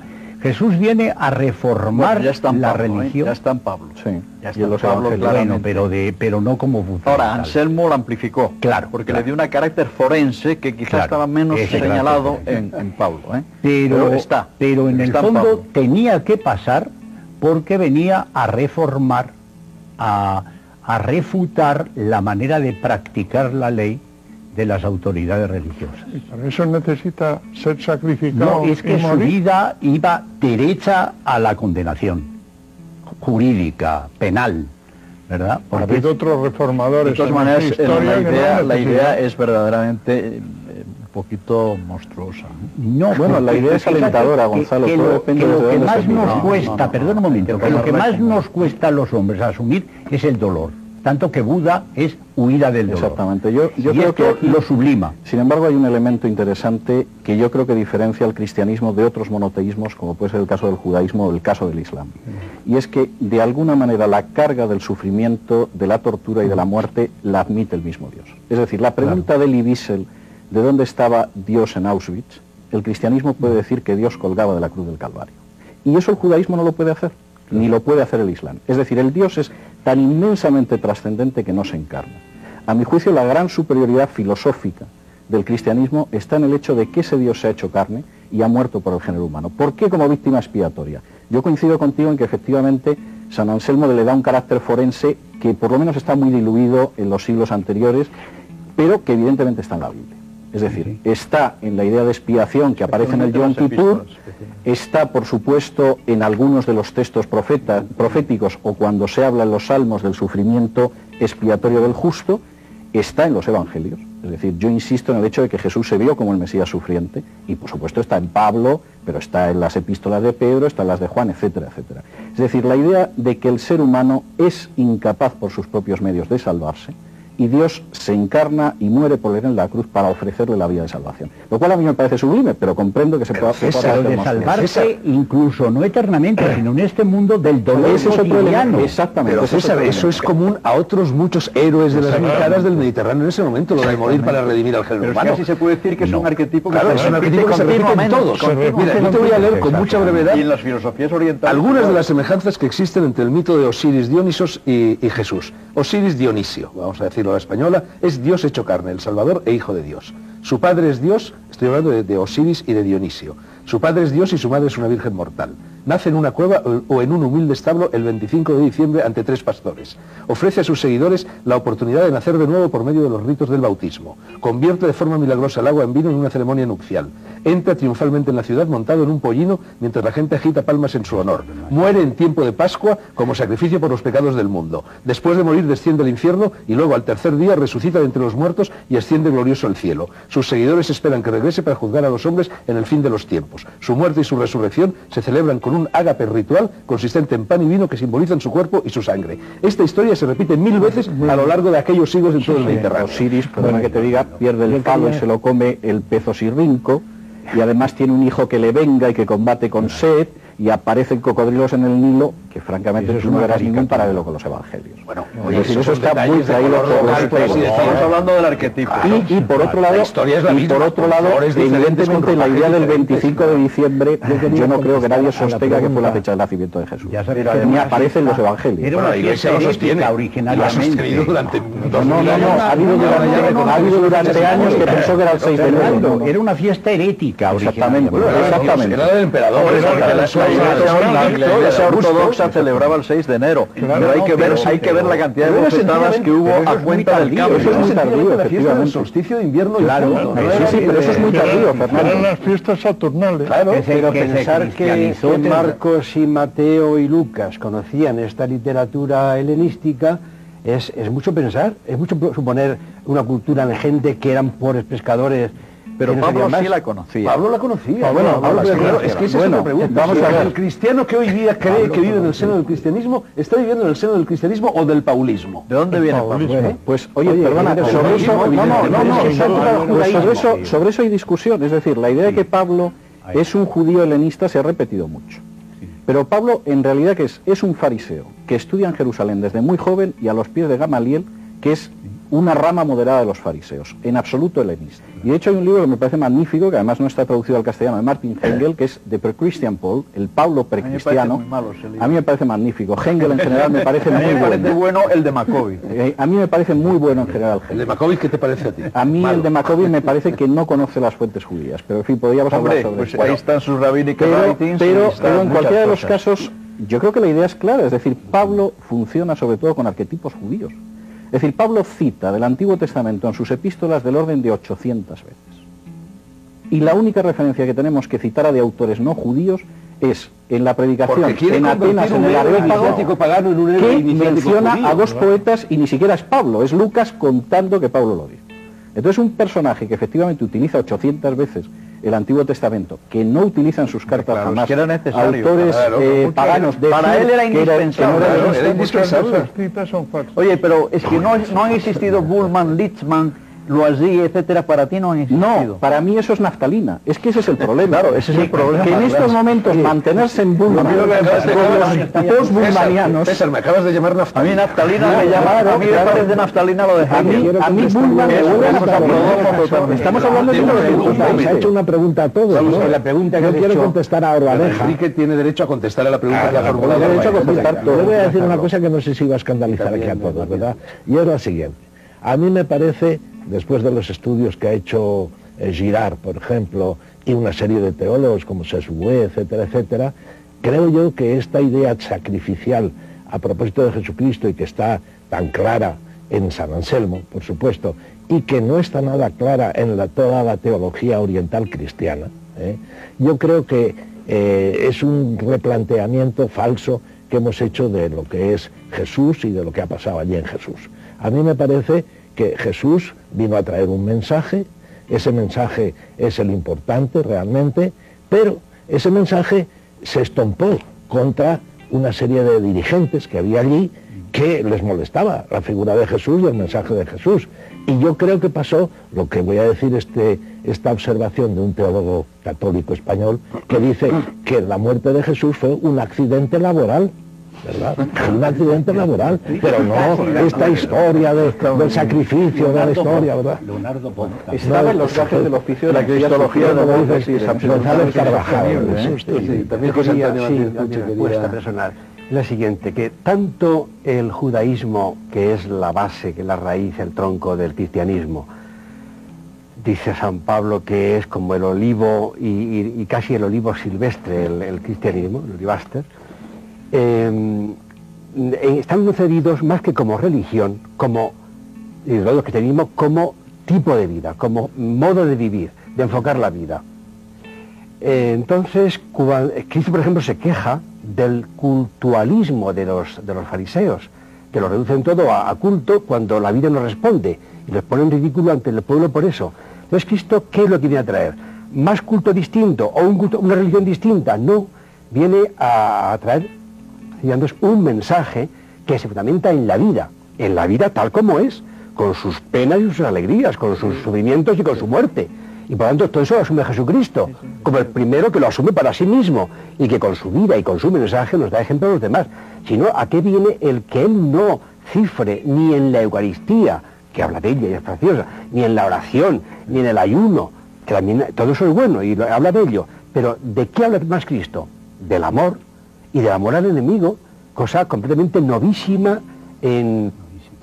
Jesús viene a reformar Bueno, ya está en la Pablo, ¿eh? religión. Ya está en Pablo. Sí, Ya está y los Pablo. Bueno, pero, de, pero no como fundamental. Ahora, Anselmo lo amplificó. Claro, Porque claro. le dio un carácter forense que quizás Claro, estaba menos señalado en, en Pablo. ¿eh? pero, está. pero en el fondo Pablo. tenía que pasar porque venía a reformar, a, a refutar la manera de practicar la ley de las autoridades religiosas. Y para eso necesita ser sacrificado No, es que y su morir. vida iba derecha a la condenación jurídica, penal, ¿verdad? Habido otros reformadores. De todas maneras, la, idea, la idea es verdaderamente eh, un poquito monstruosa. ¿no? No, Bueno, la idea es alentadora, Gonzalo, Que, lo, que lo que más nos No, cuesta, no, no. perdón un momento, que lo que más nos cuesta a los hombres asumir es el dolor. Tanto que Buda es huida del dolor. Exactamente. Yo, yo y creo esto que aquí- lo sublima. Sin embargo, hay un elemento interesante que yo creo que diferencia al cristianismo de otros monoteísmos, como puede ser el caso del judaísmo o el caso del islam. Y es que, de alguna manera, la carga del sufrimiento, de la tortura y de la muerte la admite el mismo Dios. Es decir, la pregunta de Elie Wiesel, ¿de dónde estaba Dios en Auschwitz? El cristianismo puede decir que Dios colgaba de la cruz del Calvario. Y eso el judaísmo no lo puede hacer, ni lo puede hacer el Islam. Es decir, el Dios es tan inmensamente trascendente que no se encarna. A mi juicio, la gran superioridad filosófica del cristianismo está en el hecho de que ese Dios se ha hecho carne y ha muerto por el género humano. ¿Por qué como víctima expiatoria? Yo coincido contigo en que efectivamente San Anselmo le da un carácter forense que por lo menos está muy diluido en los siglos anteriores, pero que evidentemente está en la Biblia. Es decir, está en la idea de expiación que aparece en el Yom Kippur, está por supuesto en algunos de los textos profeta- proféticos o cuando se habla en los salmos del sufrimiento expiatorio del justo, está en los evangelios. Es decir, yo insisto en el hecho de que Jesús se vio como el Mesías sufriente y por supuesto está en Pablo, pero está en las epístolas de Pedro, está en las de Juan, etcétera, etcétera. Es decir, la idea de que el ser humano es incapaz por sus propios medios de salvarse y Dios se encarna y muere por él en la cruz para ofrecerle la vía de salvación. Lo cual a mí me parece sublime, pero comprendo que se pueda, pueda Pero hacer de más salvarse incluso no eternamente, sino en este mundo del dolor Ese es cotidiano. Exactamente. Pero César, eso es común a otros muchos héroes de las guitarras del Mediterráneo en ese momento, lo de morir para redimir al género Pero es que humano. así se puede decir que es un arquetipo que Claro, es un repite arquetipo que se repite en todos. Mira, yo te voy a leer con mucha brevedad Y en las filosofías orientales... algunas de las semejanzas que existen entre el mito de Osiris Dionisos y, y Jesús. Osiris Dionisio, vamos a decirlo la española, es Dios hecho carne, el Salvador e Hijo de Dios. Su padre es Dios, estoy hablando de Osiris y de Dionisio. Su padre es Dios y su madre es una virgen mortal. Nace en una cueva o- o en un humilde establo el 25 de diciembre ante tres pastores. Ofrece a sus seguidores la oportunidad de nacer de nuevo por medio de los ritos del bautismo. Convierte de forma milagrosa el agua en vino en una ceremonia nupcial. Entra triunfalmente en la ciudad montado en un pollino mientras la gente agita palmas en su honor. Muere en tiempo de Pascua como sacrificio por los pecados del mundo. Después de morir desciende al infierno y luego al tercer día resucita de entre los muertos y asciende glorioso al cielo. Sus seguidores esperan que regrese para juzgar a los hombres en el fin de los tiempos. Su muerte y su resurrección se celebran con un ágape ritual consistente en pan y vino que simbolizan su cuerpo y su sangre. Esta historia se repite mil veces a lo largo de aquellos siglos en todo el Mediterráneo. Osiris, perdona que te diga, pierde el palo y se lo come el pez osirrinco, y además tiene un hijo que le venga y que combate con sed, y aparecen cocodrilos en el Nilo, que francamente Eso es tú no verás ningún paralelo con los evangelios. Bueno, Es oye, decir, esos eso está muy traído por los local, pues, y Estamos hablando del arquetipo. Y, y por otro lado, La historia es la y misma, por otro lado, evidentemente la idea del ropajes 25 de diciembre, yo no creo que nadie sostenga que fue la fecha del nacimiento de Jesús. Ni además aparece en los está- evangelios. Era una la iglesia fiesta lo sostiene. sostenido durante No, no, no, ha habido No, no, durante, años que pensó que era el 6 de enero. era una fiesta herética Exactamente. originariamente. Exactamente. Era del emperador. La, iglesia, ortodoxa celebraba el 6 de enero, pero hay no, que ver, pero- hay que ver la cantidad de bofetadas que hubo a cuenta del cambio. eso es muy tardío, sencillamente la fiesta del efectivamente. solsticio de invierno y Claro, sí, sí, pero eso es muy tardío, Eran Fernando. las fiestas saturnales. Claro, pero pensar que, Marcos y Mateo y Lucas conocían esta literatura helenística es, es mucho pensar, es mucho suponer una cultura de gente que eran pobres pescadores. Pero Pablo sí la conocía. Pablo la conocía. Pablo, bueno, Pablo claro, es que esa conocía. es pregunta. Bueno, vamos a ver. El cristiano que hoy día cree que vive en el seno del cristianismo, ¿está viviendo en el seno del cristianismo o del paulismo? ¿De dónde viene Paulismo. Pablo? Bueno, pues oye, Oye, perdona, sobre eso, no, no, no, no, eso, sobre eso hay discusión, es decir, la idea de que Pablo es un judío helenista se ha repetido mucho. Pero Pablo en realidad que es, es un fariseo que estudia en Jerusalén desde muy joven y a los pies de Gamaliel, que es una rama moderada de los fariseos, en absoluto helenista. Y de hecho hay un libro que me parece magnífico, que además no está traducido al castellano, de Martin Hengel, que es The Pre-Christian Paul, el Pablo precristiano. A mí me parece magnífico. Hengel en general me parece muy me parece bueno. bueno el de Maccabi. Eh, a mí me parece muy bueno en general ¿El de Hengel. Maccabi qué te parece a ti? A mí Malo. el de Maccabi me parece que no conoce las fuentes judías, pero en fin, podríamos Hombre, hablar sobre pues eso. ahí están sus rabbinic Pero, writings. pero, y están pero en cualquiera de los cosas. casos, yo creo que la idea es clara, es decir, Pablo funciona sobre todo con arquetipos judíos. Es decir, Pablo cita del Antiguo Testamento en sus epístolas del orden de 800 veces. Y la única referencia que tenemos que citara de autores no judíos es en la predicación en Atenas, en el Areópago, pagano en un héroe que menciona judío, a dos poetas y ni siquiera es Pablo, es Lucas contando que Pablo lo dice. Entonces un personaje que efectivamente utiliza 800 veces el Antiguo Testamento, que no utiliza en sus cartas Claro, jamás que era necesario, autores claro, eh, paganos de para él era que que no indispensable, era claro, helenista. era Muchas de indispensable. esas citas son falsas. Oye, pero es que no han existido Bullman, Litzman, Loisy, etcétera, para ti no han existido. No, para mí eso es naftalina. Es que ese es el problema. Claro, ese es el Que- problema, Que en estos momentos mantenerse en acabas de con llamar- los César, me acabas de llamar A mí naftalina. naftalina me llama, a mí claro. después de naftalina lo de a mí, a mí Bullman me naftalina. Estamos hablando de Un uno de momento, un los momento. países. ha hecho una pregunta a todos. ¿no? la pregunta que quiero contestar ahora a Pero Oreja. Enrique tiene derecho a contestar a la pregunta que ha formulado. tiene derecho a contestar todo. Yo voy a decir una cosa que no sé si va a escandalizar aquí a todos, ¿verdad? Y es la siguiente. A mí me parece, después de los estudios que ha hecho eh, Girard, por ejemplo, y una serie de teólogos como Sesbue, etcétera, etcétera, creo yo que esta idea sacrificial a propósito de Jesucristo y que está tan clara en San Anselmo, por supuesto, y que no está nada clara en toda la teología oriental cristiana, ¿eh? yo creo que eh, es un replanteamiento falso que hemos hecho de lo que es Jesús y de lo que ha pasado allí en Jesús. A mí me parece que Jesús vino a traer un mensaje, ese mensaje es el importante realmente, pero ese mensaje se estompó contra una serie de dirigentes que había allí que les molestaba la figura de Jesús y el mensaje de Jesús. Y yo creo que pasó lo que voy a decir este, esta observación de un teólogo católico español que dice que la muerte de Jesús fue un accidente laboral. ¿Verdad? Un accidente laboral, pero no esta historia de- del sacrificio de la historia, ¿verdad? Leonardo Ponta. Estaba en los gajes del oficio de la cristología de la Borges, sí, es González Carvajal. También José Antonio personal. La siguiente, que tanto el judaísmo, que es la base, que es la raíz, el tronco del cristianismo, dice San Pablo que es como el olivo y, y- y casi el olivo silvestre, el, el cristianismo, el olivaster, eh, están concebidos más que como religión, como el cristianismo como tipo de vida, como modo de vivir, de enfocar la vida. Eh, entonces, Cristo, por ejemplo, se queja del cultualismo de los, de los fariseos, que lo reducen todo a, culto cuando la vida no responde y los pone en ridículo ante el pueblo por eso. Entonces, Cristo, ¿qué lo que viene a traer? ¿Más culto distinto o una religión distinta? No, viene a, a traer digamos, un mensaje que se fundamenta en la vida, en la vida tal como es, con sus penas y sus alegrías, con sus sufrimientos y con su muerte. Y por tanto todo eso lo asume Jesucristo, como el primero que lo asume para sí mismo y que con su vida y con su mensaje nos da ejemplo a los demás. Sino, ¿a qué viene el que él no cifre ni en la Eucaristía, que habla de ella y es preciosa, ni en la oración, ni en el ayuno, que también todo eso es bueno y lo- habla de ello, pero ¿de qué habla más Cristo? Del amor y del amor al enemigo, cosa completamente novísima en,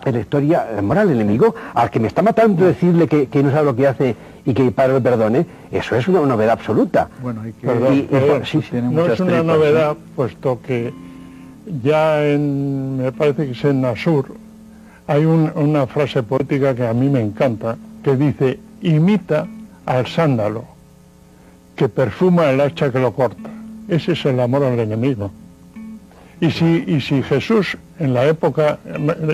en la historia, el amor al enemigo, al que me está matando decirle que, que no sabe lo que hace y que Padre lo perdone, eso es una novedad absoluta. Bueno, hay que... Perdón, Y, sí, tiene no es una tripas, novedad, puesto que ya en, me parece que es en Nasur, hay un- una frase poética que a mí me encanta, que dice, imita al sándalo, que perfuma el hacha que lo corta. Ese es el amor al enemigo. Y si, y si Jesús, en la época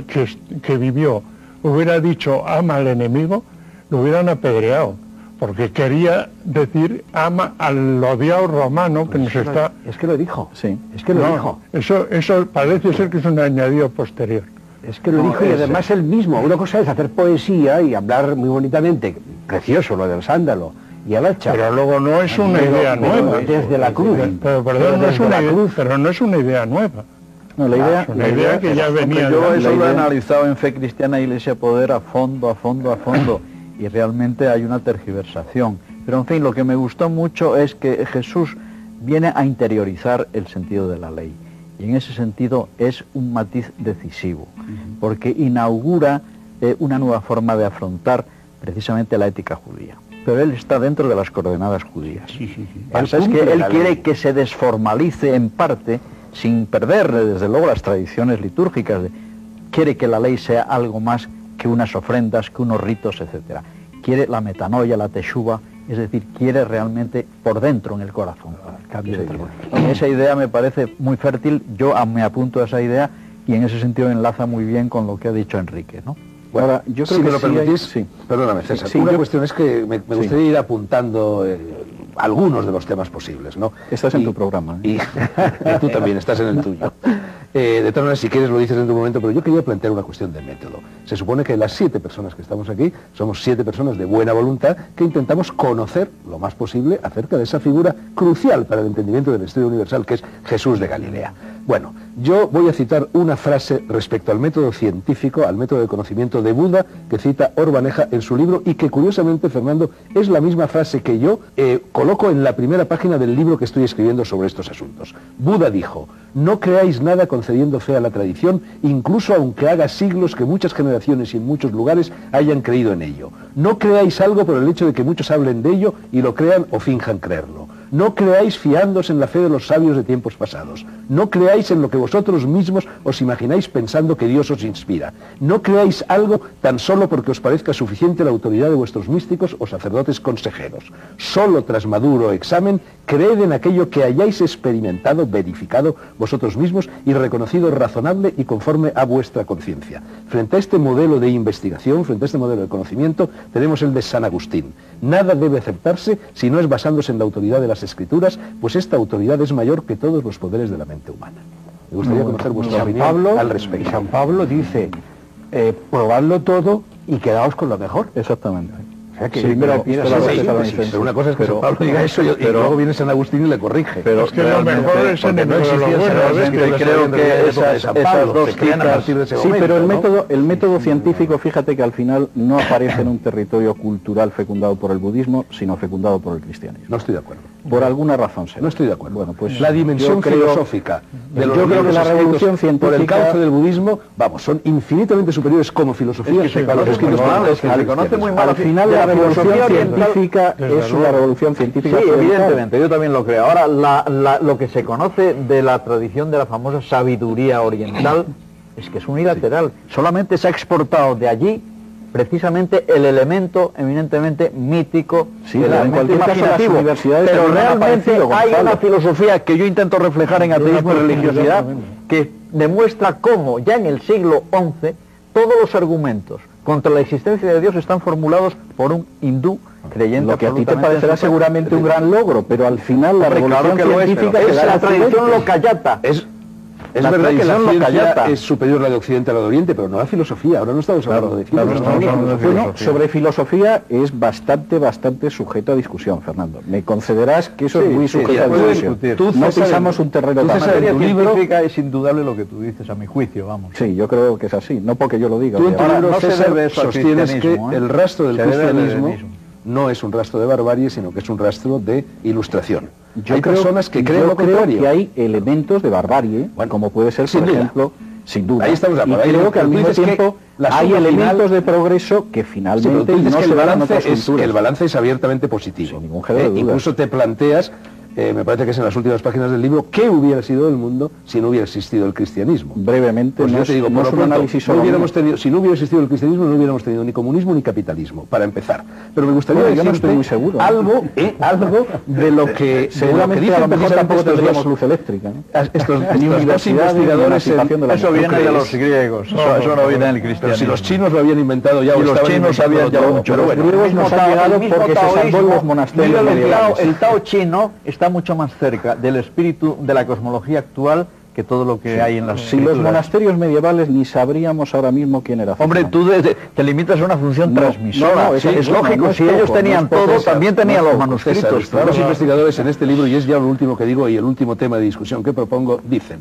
que, que vivió, hubiera dicho ama al enemigo, lo hubieran apedreado, porque quería decir ama al odiado romano que nos está... es que lo dijo, Sí. es que lo No, dijo. Eso, eso parece ser que es un añadido posterior. Es que lo dijo y además él mismo. Una cosa es hacer poesía y hablar muy bonitamente, precioso lo del sándalo y el hacha. Pero luego no es una idea nueva. desde la cruz. Pero, perdón, no es una idea, cruz. pero no es una idea nueva. No, la idea, Ah, idea que ya venía Yo eso lo he analizado en Fe Cristiana Iglesia Poder a fondo, a fondo, a fondo. y realmente hay una tergiversación. Pero en fin, lo que me gustó mucho es que Jesús viene a interiorizar el sentido de la ley. Y en ese sentido es un matiz decisivo, porque inaugura eh, una nueva forma de afrontar precisamente la ética judía. Pero él está dentro de las coordenadas judías. Pasa es que él quiere que se desformalice en parte, sin perder desde luego las tradiciones litúrgicas. quiere que la ley sea algo más que unas ofrendas, que unos ritos, etcétera. Quiere la metanoia, la teshuva, es decir, quiere realmente por dentro en el corazón. cambio de vida. Y esa idea me parece muy fértil, yo me apunto a esa idea y en ese sentido enlaza muy bien con lo que ha dicho Enrique, ¿no? Bueno, Ahora, yo creo si que me lo permitís, sí. perdóname César, Sí, una yo- cuestión es que me, me Sí. gustaría ir apuntando eh, algunos de los temas posibles, ¿no? Estás en tu programa, ¿eh? Y, y tú también estás en el tuyo. Eh, de todas maneras, si quieres lo dices en tu momento, pero yo quería plantear una cuestión de método. Se supone que las siete personas que estamos aquí somos siete personas de buena voluntad que intentamos conocer lo más posible acerca de esa figura crucial para el entendimiento del estudio universal, que es Jesús de Galilea. Bueno, yo voy a citar una frase respecto al método científico, al método de conocimiento de Buda, que cita Orbaneja en su libro y que curiosamente, Fernando, es la misma frase que yo eh, coloco en la primera página del libro que estoy escribiendo sobre estos asuntos. Buda dijo, no creáis nada concediendo fe a la tradición, incluso aunque haga siglos que muchas generaciones y en muchos lugares hayan creído en ello. No creáis algo por el hecho de que muchos hablen de ello y lo crean o finjan creerlo. No creáis fiándose en la fe de los sabios de tiempos pasados. No creáis en lo que vosotros mismos os imagináis pensando que Dios os inspira. No creáis algo tan solo porque os parezca suficiente la autoridad de vuestros místicos o sacerdotes consejeros. Solo tras maduro examen, creed en aquello que hayáis experimentado, verificado vosotros mismos y reconocido razonable y conforme a vuestra conciencia. Frente a este modelo de investigación, frente a este modelo de conocimiento, tenemos el de San Agustín. Nada debe aceptarse si no es basándose en la autoridad de las escrituras, pues esta autoridad es mayor que todos los poderes de la mente humana. Me gustaría conocer vuestra San opinión Pablo, al respecto. San Pablo dice, eh, probadlo todo y quedaos con lo mejor. Exactamente. Sea que Sí, pero- pero sí, Pero una cosa es que San Pablo diga eso y, y luego viene San Agustín y le corrige. Pero Es que lo mejor es enemigo no existía bueno, San ¿ves? Agustín, que creo que de esas, San esas Pablo, dos se crean a partir de ese sí, pero el ¿no? método, el método científico, fíjate que al final no aparece en un territorio cultural fecundado por el budismo, sino fecundado por el cristianismo. No estoy de acuerdo. Por alguna razón será. No estoy de acuerdo. Bueno, pues la dimensión creo- filosófica de los yo creo que la revolución por el científica- cauce del budismo, vamos, son infinitamente superiores como filosofía que se conoce muy mal, el. Al final revolución científica es una revolución científica. Sí, evidentemente, yo también lo creo. Ahora, la- la- lo que se conoce de la tradición de la famosa sabiduría oriental es que es unilateral. Solamente se ha exportado de allí precisamente el elemento eminentemente mítico, Sí, el elemento imaginativo. universidades pero realmente hay una filosofía que yo intento reflejar en ateísmo y religiosidad que demuestra cómo ya en el siglo XI todos los argumentos contra la existencia de Dios están formulados por un hindú creyente Lo que a ti te parecerá seguramente un gran logro, pero al final la revolución claro que lo es, científica es da la tradición locayata. Es, es La verdad que la ciencia es superior la de Occidente a la de Oriente, pero no la filosofía. Ahora no estamos hablando de Claro, filosofía. hablando de Bueno, Bueno, sobre filosofía es bastante, bastante sujeto a discusión, Fernando. Me concederás que eso Sí, es muy sujeto a discusión. Tú, no pisamos un terreno tan amplio. tu libro- es indudable lo que tú dices, a mi juicio, vamos. Sí, yo creo que es así, no porque yo lo diga. Tú en tu libro, no sostienes que ¿eh? el rastro del cristianismo. No es un rastro de barbarie, sino que es un rastro de ilustración. Yo hay creo- personas que yo creen lo creo contrario. que hay elementos de barbarie, Bueno, como puede ser, sin por duda. ejemplo, sin duda. Ahí estamos de acuerdo. Y creo que al mismo tiempo hay elementos final- de progreso que finalmente no que se el balance, es, el balance es abiertamente positivo. Sin ningún género de dudas. incluso te planteas, eh, me parece que es en las últimas páginas del libro, qué hubiera sido el mundo si no hubiera existido el cristianismo. Brevemente, Pues no yo es- te digo, no por es lo un pronto, análisis no hubiéramos tenido, si no hubiera existido el cristianismo, no hubiéramos tenido ni comunismo ni capitalismo, para empezar. Pero me gustaría Bueno, yo no decirte estoy muy seguro. algo, eh, algo de lo que, de lo que Seguramente dicen a lo mejor tampoco estos tendríamos dos, luz eléctrica. ¿no? estos, estos Ni dos investigadores en- emancipación de la Eso viene ¿Tú de los griegos, eso, eso no viene del Pero si cristianismo. los chinos lo habían inventado ya o los chinos habían ya mucho. pero Los bueno, griegos El mismo nos han llegado porque se salvó en taoísmo, los monasterios el Tao chino está mucho más cerca del espíritu de la cosmología actual que todo lo que hay en las Si los monasterios medievales ni sabríamos ahora mismo quién era Hombre, tú de- de- te limitas a una función No, transmisora. no, no, es- es, es broma, lógico, no es si ellos tenían todo, César, también tenían los manuscritos. César, claro. los investigadores en este libro, y es ya lo último que digo y el último tema de discusión que propongo, dicen,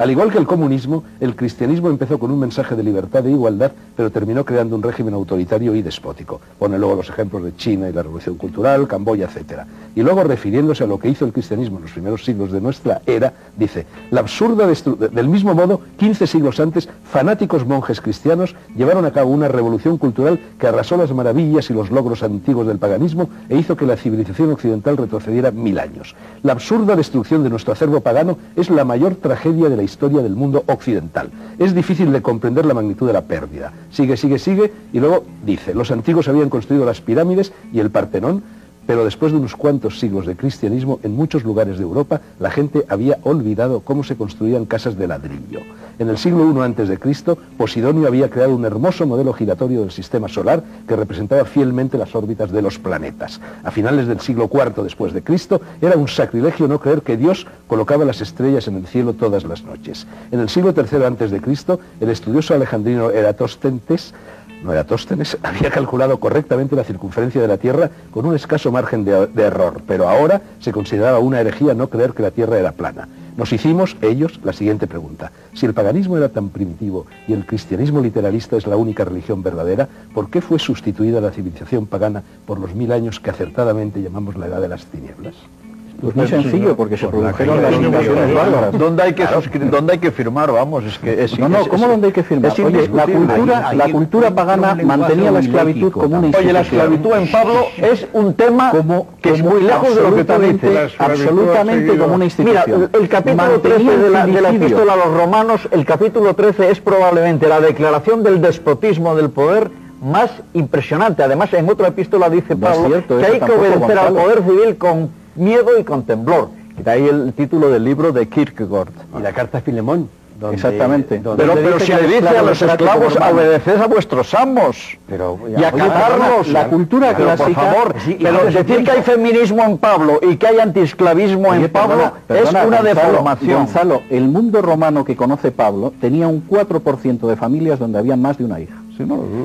Al igual que el comunismo, el cristianismo empezó con un mensaje de libertad e igualdad, pero terminó creando un régimen autoritario y despótico. Pone luego los ejemplos de China y la Revolución Cultural, Camboya, etc. Y luego, refiriéndose a lo que hizo el cristianismo en los primeros siglos de nuestra era, dice, la absurda del mismo modo, 15 siglos antes, fanáticos monjes cristianos llevaron a cabo una revolución cultural que arrasó las maravillas y los logros antiguos del paganismo e hizo que la civilización occidental retrocediera mil años. La absurda destrucción de nuestro acervo pagano es la mayor tragedia de la historia del mundo occidental. Es difícil de comprender la magnitud de la pérdida. Sigue, sigue, sigue, y luego dice, los antiguos habían construido las pirámides y el Partenón, pero después de unos cuantos siglos de cristianismo, en muchos lugares de Europa la gente había olvidado cómo se construían casas de ladrillo. En el siglo I a.C., Posidonio había creado un hermoso modelo giratorio del sistema solar que representaba fielmente las órbitas de los planetas. A finales del siglo IV después de Cristo, era un sacrilegio no creer que Dios colocaba las estrellas en el cielo todas las noches. En el siglo III a.C., el estudioso alejandrino Eratosthentes no Eratóstenes, había calculado correctamente la circunferencia de la Tierra con un escaso margen de, de, error, pero ahora se consideraba una herejía no creer que la Tierra era plana. Nos hicimos, ellos, la siguiente pregunta. Si el paganismo era tan primitivo y el cristianismo literalista es la única religión verdadera, ¿por qué fue sustituida la civilización pagana por los mil años que acertadamente llamamos la edad de las tinieblas? Pues muy sencillo, porque se produjeron las invasiones bárbaras. ¿Dónde hay que, ¿Dónde hay que firmar? Vamos, es que es No, no, ¿cómo dónde hay que firmar? Oye, la cultura, la cultura pagana mantenía la esclavitud como una institución. Oye, la esclavitud en Pablo es un tema que es muy lejos de lo que tú dices. Absolutamente como una institución. Mira, el capítulo 13 de la, de la epístola a los romanos, el capítulo 13 es probablemente la declaración del despotismo del poder más impresionante. Además, en otra epístola dice Pablo que hay que obedecer al poder civil con miedo y con temblor. Y de ahí el título del libro de Kierkegaard. Y la carta a Filemón. Exactamente. pero, pero si le dice a los esclavos, obedeced a vuestros amos pero, y acatarlos. La, cultura pero, clásica... por favor, pero decir que hay feminismo en Pablo y que hay antiesclavismo en Pablo es una Gonzalo, deformación. Gonzalo, el mundo romano que conoce Pablo tenía un 4% de familias donde había más de una hija.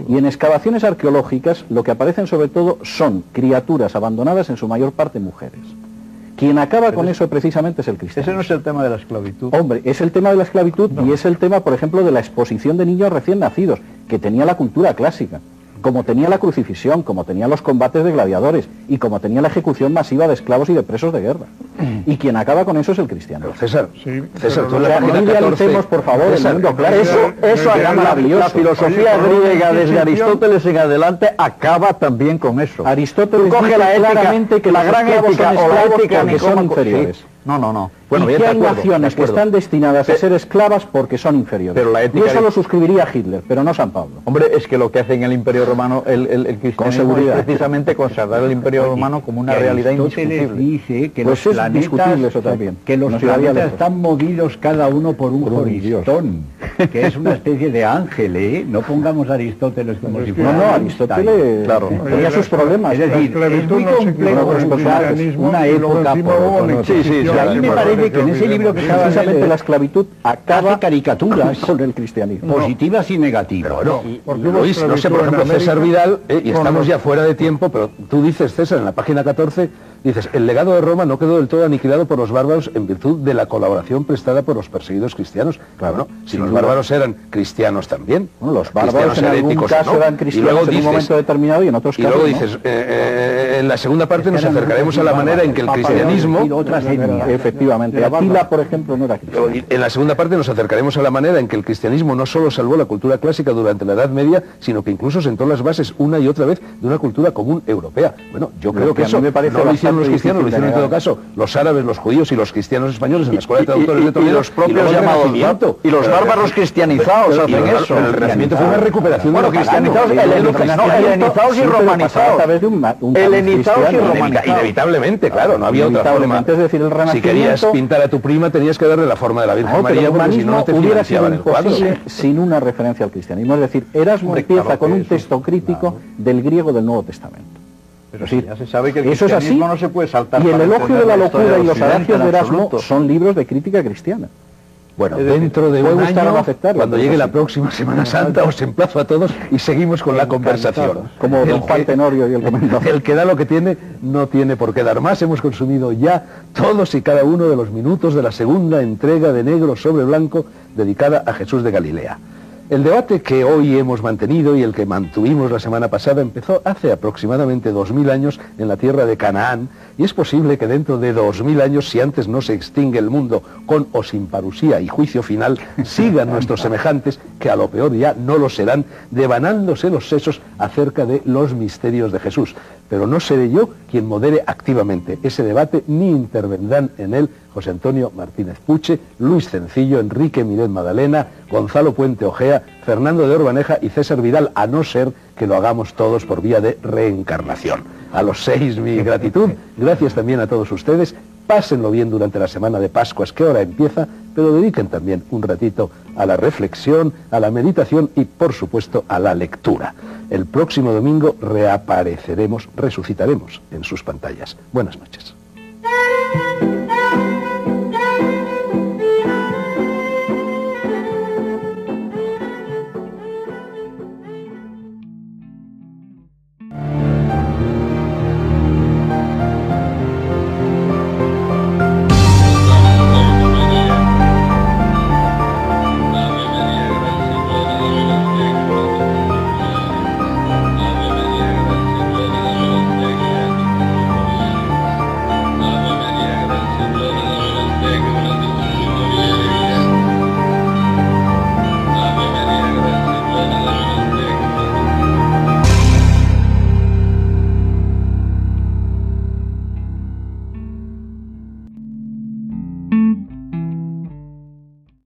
Y en excavaciones arqueológicas lo que aparecen sobre todo son criaturas abandonadas, en su mayor parte mujeres. Quien acaba con eso precisamente es el cristiano. Ese no es el tema de la esclavitud. Hombre, es el tema de la esclavitud y es el tema, por ejemplo, de la exposición de niños recién nacidos, que tenía la cultura clásica, como tenía la crucifixión, como tenía los combates de gladiadores y como tenía la ejecución masiva de esclavos y de presos de guerra. Y quien acaba con eso es el cristiano. Pero César, Sí, César, tú la no página 14, idealicemos, por favor, el César, mundo claro. Eso, eso acaba, maravilloso. la filosofía Oye, griega desde Aristóteles en adelante acaba también con eso. Aristóteles coge la ética, claramente que la gran esclavos ética son o la ética son inferiores. sí. No, no, no. Y bien, que hay acuerdo, naciones que están destinadas a ser esclavas porque son inferiores. Pero la y ética eso de- lo suscribiría Hitler, pero no San Pablo. Hombre, es que lo que hace en el Imperio Romano el, el, el cristianismo seguridad. es precisamente consagrar el Imperio Romano como una realidad indiscutible. dice que Pues los es planetas, eso también. que los No planetas están movidos cada uno por un joristón, que es una especie de ángel, ¿eh? No pongamos a Aristóteles como si No, fuera no, Einstein. Aristóteles Claro. tenía Oye, sus problemas. Es decir, es muy no complejo con una y época por. Sí, sí, a mí me que que en ese libro que acabas de Precisamente la esclavitud acaba hace caricaturas con el cristianismo. positivas y negativas. Hubo Luis, no sé, por ejemplo, César Vidal, eh, y estamos ya fuera de tiempo, pero tú dices, César, en la página 14, dices, el legado de Roma no quedó del todo aniquilado por los bárbaros en virtud de la colaboración prestada por los perseguidos cristianos. Claro, ¿no? Si los duda. bárbaros eran cristianos también. Bueno, los bárbaros en algún caso ¿no? eran Y cristianos luego en un dices, momento determinado y en otros y luego no. dices, eh, eh, en la segunda parte nos acercaremos a la manera en que el cristianismo... y. Efectivamente, Atila, por ejemplo, no era cristiano. Y En la segunda parte nos acercaremos a la manera en que el cristianismo no solo salvó la cultura clásica durante la Edad Media, sino que incluso sentó las bases una y otra vez de una cultura común europea. Bueno, yo Lo creo que que a mí eso me parece no hicieron los cristianos, lo hicieron en todo caso los árabes, los judíos y los cristianos españoles en la Escuela de Traductores y- de y Toledo. los propios llamados y los bárbaros cristianizados y hacen eso. El Renacimiento fue una recuperación Bueno, cristianizados, helenizados, y romanizados. Helenizados y romanizados. Inevitablemente, claro, no había otra forma. Es decir, el Si Renacimiento- querías pintar a tu prima tenías que darle la forma de la Virgen María, porque si no, te hubiera sido imposible sin una referencia al cristianismo. Es decir, Erasmo empieza con un texto crítico del griego del Nuevo Testamento. Pero sí, ya se sabe que el Eso es así. no se puede saltar y el elogio de la locura y los en de Erasmo son libros de crítica cristiana. Bueno, dentro de un año, aceptarlo, cuando llegue la próxima Semana Santa, os emplazo a todos y seguimos con la conversación. Como don El Juan que- Tenorio y el comendador. El que da lo que tiene no tiene por qué dar más. Hemos consumido ya todos y cada uno de los minutos de la segunda entrega de Negro sobre Blanco dedicada a Jesús de Galilea. El debate que hoy hemos mantenido y el que mantuvimos la semana pasada empezó hace aproximadamente 2000 años en la tierra de Canaán y es posible que dentro de 2000 años, si antes no se extingue el mundo con o sin parusía y juicio final, sigan nuestros semejantes, que a lo peor ya no lo serán, devanándose los sesos acerca de los misterios de Jesús. Pero no seré yo quien modere activamente ese debate, ni intervendrán en él José Antonio Martínez Puche, Luis Cencillo, Enrique Miret Madalena, Gonzalo Puente Ojea, Fernando de Orbaneja y César Vidal, a no ser que lo hagamos todos por vía de reencarnación. A los seis mi gratitud, gracias también a todos ustedes, pásenlo bien durante la semana de Pascuas que ahora empieza, pero dediquen también un ratito a la reflexión, a la meditación y por supuesto a la lectura. El próximo domingo reapareceremos, resucitaremos en sus pantallas. Buenas noches.